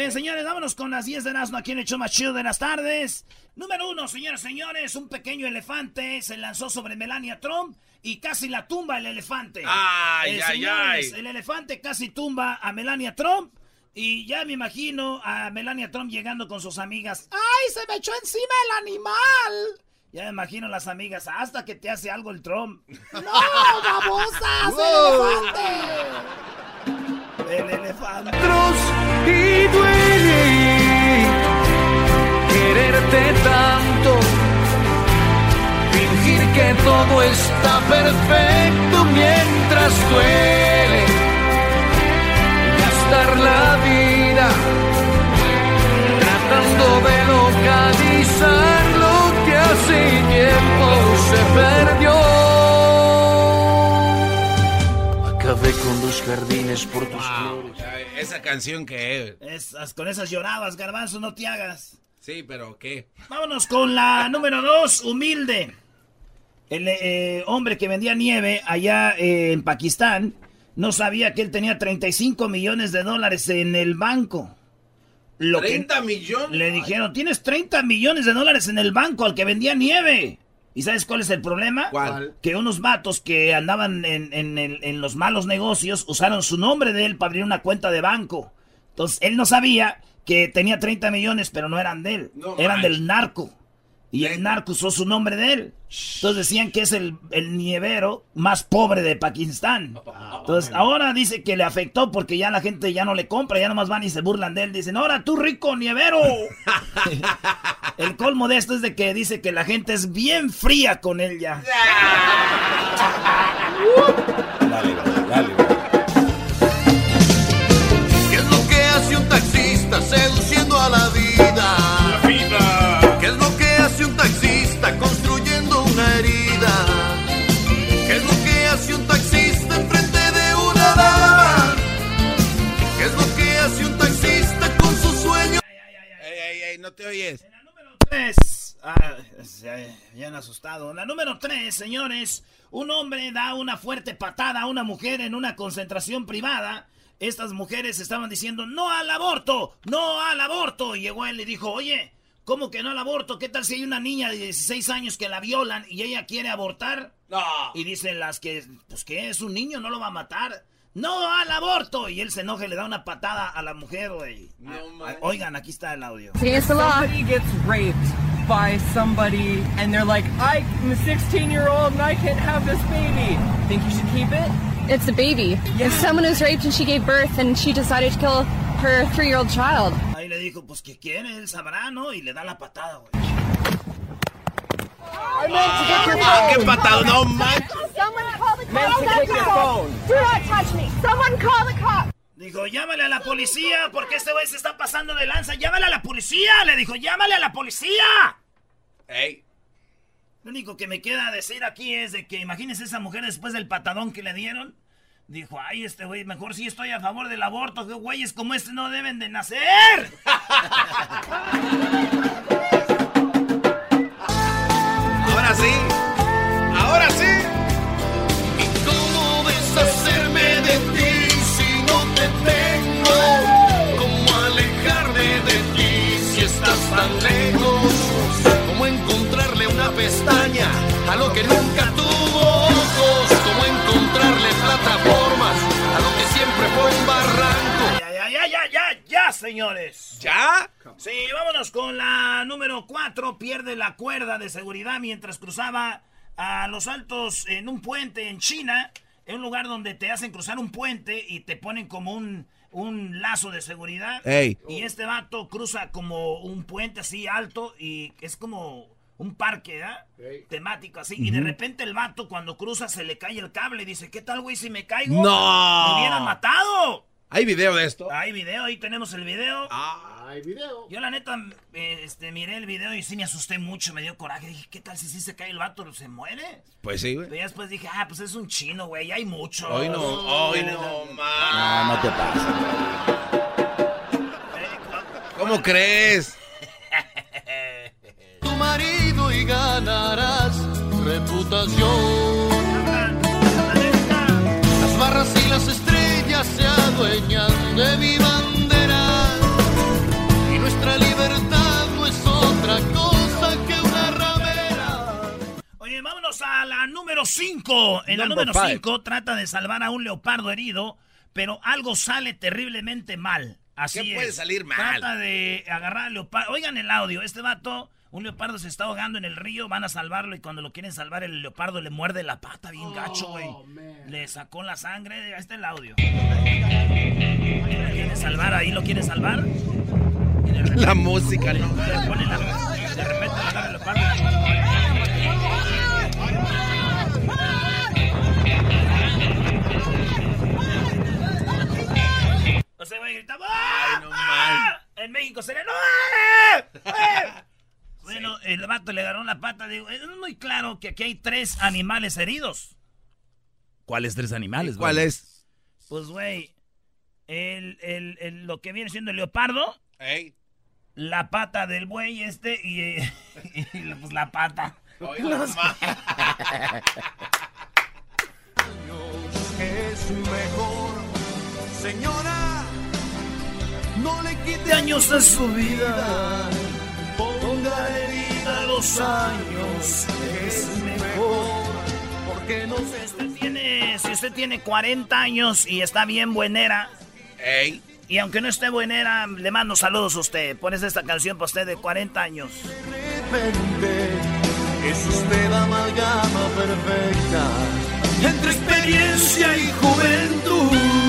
Oye, señores, vámonos con las 10 de Erasmo aquí en el show más chido de las tardes. Número uno, señores, señores, un pequeño elefante se lanzó sobre Melania Trump y casi la tumba el elefante. ¡Ay, Eh, ay, señores, ay! El elefante casi tumba a Melania Trump. Y ya me imagino a Melania Trump llegando con sus amigas. ¡Ay, se me echó encima el animal! Ya me imagino las amigas, hasta que te hace algo el Trump. ¡No, babosas! ¡El elefante! El elefante. y duele quererte tanto, fingir que todo está perfecto mientras duele, gastar la vida tratando de localizar lo que hace tiempo se perdió. Acabé con jardines por tus flores. Esa canción que... Esas, con esas llorabas, garbanzo, no te hagas. Sí, pero ¿qué? Vámonos con la número dos, humilde. El eh, hombre que vendía nieve allá eh, en Pakistán no sabía que él tenía 35 millones de dólares en el banco. Lo que- ¿30 millones? Le dijeron, tienes 30 millones de dólares en el banco al que vendía nieve. ¿Y sabes cuál es el problema? ¿Cuál? Que unos vatos que andaban en, en el- en los malos negocios usaron su nombre de él para abrir una cuenta de banco. Entonces, él no sabía que tenía 30 millones, pero no eran de él. No eran manches. del narco. Y el narco usó su nombre de él. Entonces decían que es el, el nievero más pobre de Pakistán. Entonces ahora dice que le afectó porque ya la gente ya no le compra, ya nomás van y se burlan de él. Dicen, ahora tú rico nievero. el colmo de esto es de que dice que la gente es bien fría con él ya. Dale, dale, dale. ¿Qué es lo que hace un taxista seduciendo a la vida? No te oyes. La número 3. Ah, se habían asustado. La número 3, señores. Un hombre da una fuerte patada a una mujer en una concentración privada. Estas mujeres estaban diciendo no al aborto, no al aborto. Y llegó él y dijo, oye, ¿cómo que no al aborto? ¿Qué tal si hay una niña de 16 años que la violan y ella quiere abortar? No. Y dicen las que, pues que es un niño, no lo va a matar. No al aborto. Y él se enoja y le da una patada a la mujer, güey. No, Ah. Oigan, aquí está el audio. somebody gets raped by somebody and they're like, I'm a 16 year old and I can't have this baby. Think you should keep it? It's a baby. If someone was raped and she gave birth and she decided to kill her three year old child. Ahí le dijo, pues que quiere, él sabrá, ¿no? Y le da la patada, güey. Qué patado, no man. Meant to your phone. Do not touch me. Someone call the cops. Dijo, llámale a la policía porque este güey se está pasando de lanza. Llámale a la policía. Le dijo, llámale a la policía. Ey. Lo único que me queda decir aquí es de que imagínense esa mujer después del patadón que le dieron. Dijo, ay, este güey, mejor sí estoy a favor del aborto, que güeyes como este no deben de nacer. a lo que nunca tuvo ojos? ¿Cómo encontrarle plataformas a lo que siempre fue un barranco? Ya, ya, ya, ya, ya, ya, señores. ¿Ya? Sí, vámonos con la número 4. Pierde la cuerda de seguridad mientras cruzaba a los altos en un puente en China. En un lugar donde te hacen cruzar un puente y te ponen como un, un lazo de seguridad. Ey. Y este vato cruza como un puente así alto y es como un parque, ¿verdad? Temático así. Y de repente el vato cuando cruza se le cae el cable y dice, ¿qué tal, güey, si me caigo? No. Me hubieran matado. ¿Hay video de esto? Hay video, ahí tenemos el video. Ah. Hay video. Yo la neta, eh, este, miré el video y sí me asusté mucho, me dio coraje. Dije, ¿qué tal si sí se cae el vato? ¿Se muere? Pues sí, Pero güey. ya después dije, ah, pues es un chino, güey, hay mucho. Hoy no, hoy no, No, man. no te pases. ¿Cómo crees? Tu marido y ganarás reputación. Las barras y las estrellas se adueñan de mi bandera. Y nuestra libertad no es otra cosa que una ramera. Oye, vámonos a la número 5. En la número five. 5 trata de salvar a un leopardo herido, pero algo sale terriblemente mal. Así ¿Qué es. puede salir mal? Trata de agarrar al leopardo. Oigan el audio, este vato, un leopardo se está ahogando en el río, van a salvarlo y cuando lo quieren salvar el leopardo le muerde la pata bien gacho, güey. Le sacó la sangre, ahí está el audio. Lo quieren salvar, ahí lo quieren salvar. Y de repente La música, ¿no? le pone la, de repente le el leopardo. El vato le agarró la pata. Digo, es muy claro que aquí hay tres animales heridos. ¿Cuáles tres animales, ¿Cuál güey? es? Pues, güey, el, el, el- lo que viene siendo el leopardo, Ey. la pata del buey este y, eh, y, la- pues la pata. No, man. Es mejor, señora. No le quite años de su vida, los años, es mejor. porque no Si usted tiene, si usted tiene 40 años y está bien buenera, Ey. y aunque no esté buenera, le mando saludos a usted. Pones esta canción para usted de 40 años. repente es usted la amalgama perfecta entre experiencia y juventud.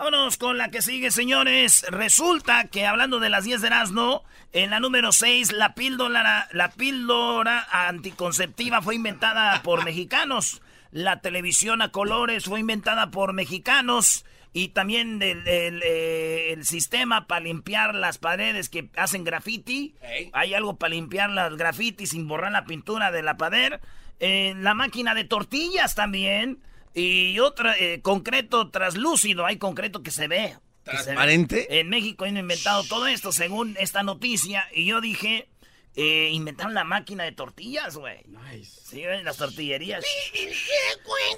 Vámonos con la que sigue, señores. Resulta que hablando de las 10 de Erasmo, en la número 6, la píldora, la píldora anticonceptiva fue inventada por mexicanos. La televisión a colores fue inventada por mexicanos. Y también el, el, eh, el sistema para limpiar las paredes que hacen graffiti. Hay algo para limpiar las graffiti sin borrar la pintura de la pared. Eh, la máquina de tortillas también. Y otra, eh, concreto traslúcido. Hay concreto que se ve. que se ve. ¿Transparente? En México han inventado todo esto según esta noticia. Y yo dije, eh, inventaron la máquina de tortillas, güey. Sí, güey, las tortillerías.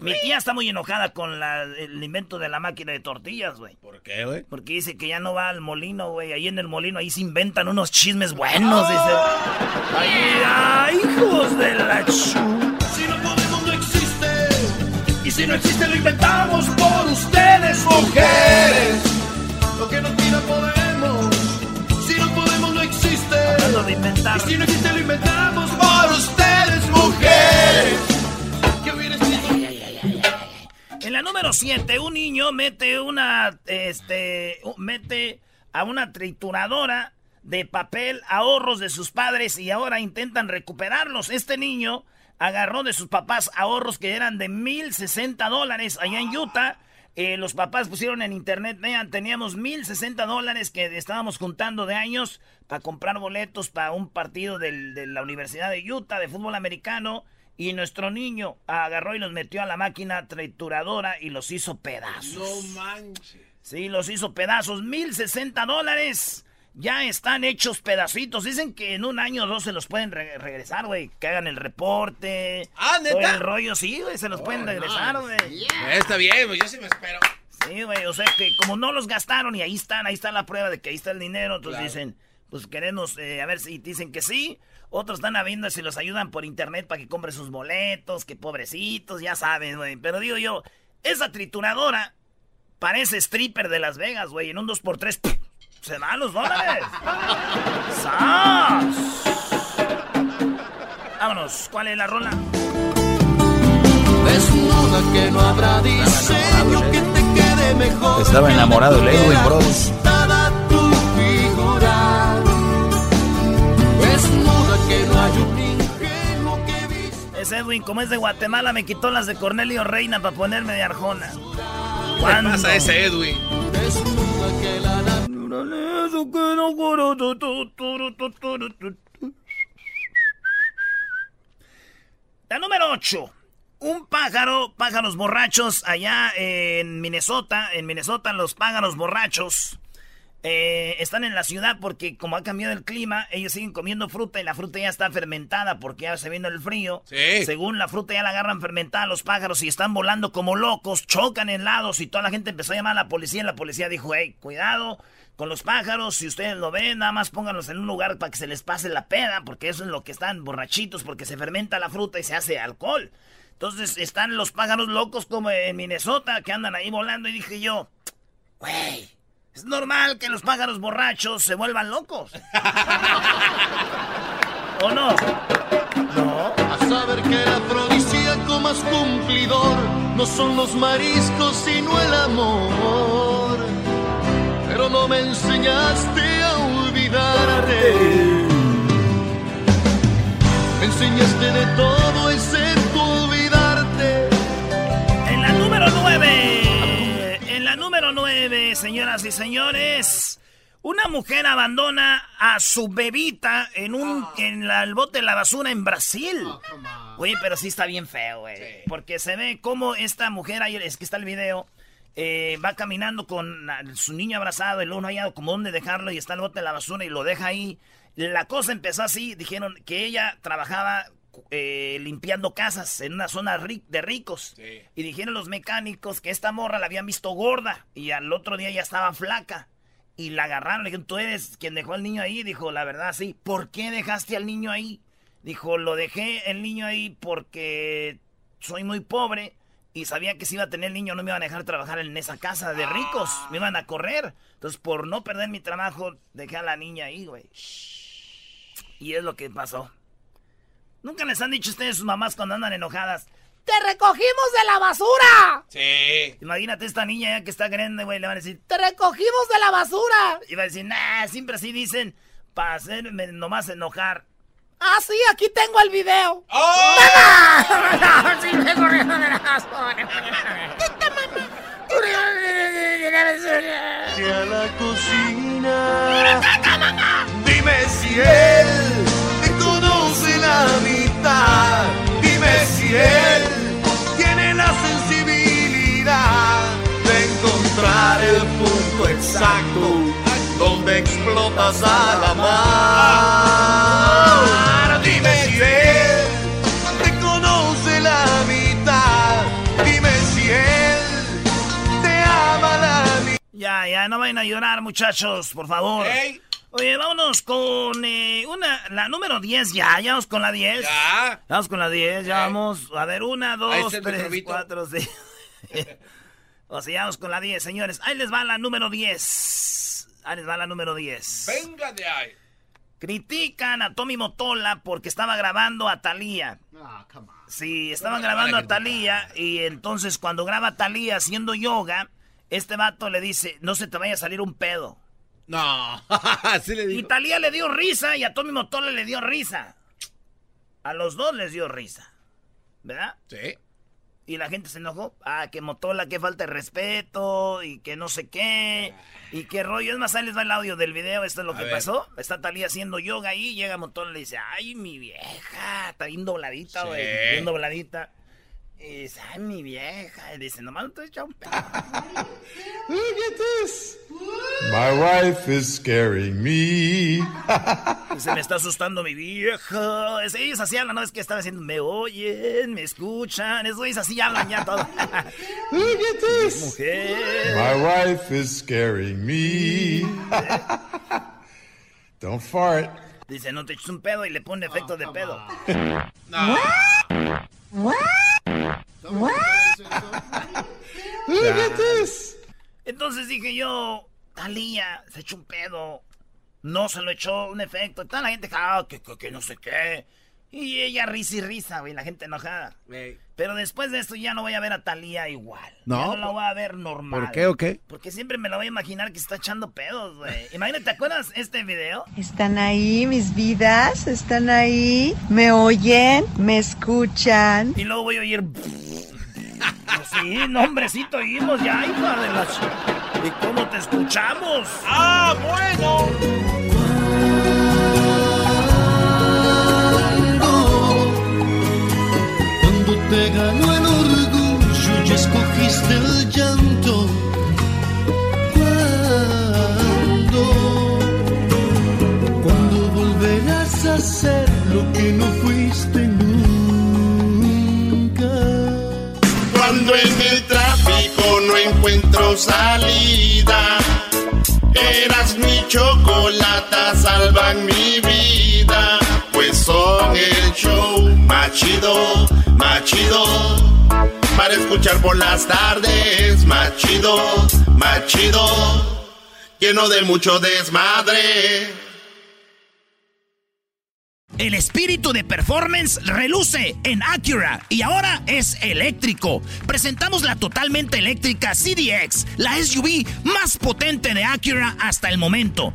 Mi tía está muy enojada con la- el invento de la máquina de tortillas, güey. ¿Por qué, güey? Porque dice que ya no va al molino, güey. Ahí en el molino, ahí se inventan unos chismes buenos, dice. Ahí, ay, hijos de la chu. Y si no existe, lo inventamos por ustedes, mujeres. Lo que no tira podemos. Si no podemos, no existe. Hablando de inventar. Y si no existe, lo inventamos por ustedes, mujeres. En la número 7, un niño mete una, este, mete a una trituradora de papel ahorros de sus padres y ahora intentan recuperarlos. Este niño agarró de sus papás ahorros que eran de 1.060 dólares allá en Utah. Eh, los papás pusieron en internet, vean, teníamos 1.060 dólares que estábamos juntando de años para comprar boletos para un partido del- de la Universidad de Utah de fútbol americano. Y nuestro niño agarró y los metió a la máquina trituradora y los hizo pedazos. No manches. Sí, los hizo pedazos. 1.060 dólares. Ya están hechos pedacitos. Dicen que en un año o dos se los pueden re- regresar, güey. Que hagan el reporte. Ah, ¿neta? todo El rollo, sí, güey. Se los pueden regresar, güey. Está bien, pues yo sí me espero. Sí, güey. O sea que como no los gastaron y ahí están, ahí está la prueba de que ahí está el dinero. Entonces Claro. dicen, pues queremos eh, a ver si dicen que sí. Otros están viendo si los ayudan por internet para que compre sus boletos. Que pobrecitos, ya saben, güey. Pero digo yo, esa trituradora parece stripper de Las Vegas, güey. En un 2x3 ¡pum! Se dan los dólares. ¡Sas! Vámonos, ¿cuál es la rola? Desnuda que no habrá diseño que te quede mejor. Estaba enamorado el Edwin, bro. Ajustada tu figura. Desnuda que no hay un ingenuo que viste. Es Edwin, como es de Guatemala, me quitó las de Cornelio Reina para ponerme de Arjona. ¿Qué ¿Cuándo? pasa ese Edwin? Desnuda que la La número 8. Un pájaro, pájaros borrachos allá en Minnesota. En Minnesota los pájaros borrachos eh, están en la ciudad porque como ha cambiado el clima, ellos siguen comiendo fruta y la fruta ya está fermentada porque ya se viene el frío. Sí. Según la fruta ya la agarran fermentada los pájaros y están volando como locos, chocan en lados y toda la gente empezó a llamar a la policía y la policía dijo, hey, cuidado con los pájaros, si ustedes lo ven, nada más pónganlos en un lugar para que se les pase la peda, porque eso es lo que están borrachitos, porque se fermenta la fruta y se hace alcohol. Entonces están los pájaros locos como en Minnesota que andan ahí volando y dije yo, güey, es normal que los pájaros borrachos se vuelvan locos. ¿O no? No. A saber que el afrodisíaco más cumplidor no son los mariscos sino el amor. Pero no me enseñaste a olvidarte. Me enseñaste de todo número 9, señoras y señores. Una mujer abandona a su bebita en un en la- el bote de la basura en Brasil. Oye, pero sí está bien feo, güey. Porque se ve cómo esta mujer, ahí es que está el video, eh, va caminando con su niño abrazado y luego no haya como dónde dejarlo y está el bote de la basura y lo deja ahí. La cosa empezó así, dijeron que ella trabajaba eh, limpiando casas en una zona ri- de ricos. Y dijeron los mecánicos que esta morra la habían visto gorda y al otro día ya estaba flaca. Y la agarraron, le dijeron, tú eres quien dejó al niño ahí. Dijo, la verdad, sí. ¿Por qué dejaste al niño ahí? Dijo, lo dejé el niño ahí porque soy muy pobre y sabía que si iba a tener el niño no me iban a dejar trabajar en esa casa de ricos. Me iban a correr. Entonces, por no perder mi trabajo, dejé a la niña ahí, güey. Y es lo que pasó. Nunca les han dicho ustedes sus mamás cuando andan enojadas. ¡Te recogimos de la basura! Sí. Imagínate esta niña ya que está grande, güey, le van a decir, ¡te recogimos de la basura! Y va a decir, nah, siempre así dicen, para hacerme nomás enojar. Ah, sí, aquí tengo el video. ¡Oh! Sí, Ya, no vayan a llorar, muchachos, por favor. Oye, vámonos con eh, una, la número 10 ya, ya vamos con la 10. Ya. Vamos con la 10, ya vamos. A ver, una, dos, tres, cuatro, seis. o sea, ya vamos con la 10, señores. Ahí les va la número 10. Ahí les va la número 10. Venga de ahí. Critican a Tommy Motola porque estaba grabando a Thalía. Sí, estaban grabando a Thalía y entonces cuando graba a Thalía haciendo yoga, este vato le dice, no se te vaya a salir un pedo. No. Así le Y digo. Talía le dio risa y a Tommy Motola le dio risa. A los dos les dio risa. ¿verdad? Sí. Y la gente se enojó. Ah, que Motola, que falta de respeto y que no sé qué. Y qué rollo. Es más, ahí les va el audio del video. Esto es lo A que ver. pasó. Está Talía haciendo yoga ahí. Llega Motola y le dice, ay, mi vieja. Está bien dobladita, güey. Sí. Bien dobladita. Y dice, ay, mi vieja. Y dice, nomás no te he echado un pedo. My wife is scaring me. Se me está asustando mi vieja. Es- Ellos así hablan, ¿no? Es que estaba diciendo, me oyen, me escuchan. Esos güeyes así hablan ya todo. Look at this. Mujer. My wife is scaring me. Don't fart. Dice, no te eches un pedo y le pone efecto de pedo. Look at this. Entonces dije yo, Talía, se echó un pedo. No se lo echó un efecto. Toda la gente, ah, que, que, que no sé qué. Y ella risa y risa, güey, la gente enojada. Pero después de esto ya no voy a ver a Talía igual. No, Ya no la voy a ver normal. ¿Por qué o qué? Porque siempre me la voy a imaginar que está echando pedos, güey. Imagínate, ¿te acuerdas este video? ¿Están ahí mis vidas? ¿Están ahí? ¿Me oyen? ¿Me escuchan? Y luego voy a oír. Sí, no, hombrecito, oímos ya, hija de la. ch- ¿Y cómo te escuchamos? ¡Ah, bueno! Te ganó el orgullo y escogiste el llanto. Cuando, cuando volverás a ser lo que no fuiste nunca. Cuando en el tráfico no encuentro salida, eras mi chocolata, salvan mi vida. Pues son el show más chido, más chido. Para escuchar por las tardes, más chido, más chido. Lleno de mucho desmadre. El espíritu de performance reluce en Acura y ahora es eléctrico. Presentamos la totalmente eléctrica CDX, la SUV más potente de Acura hasta el momento.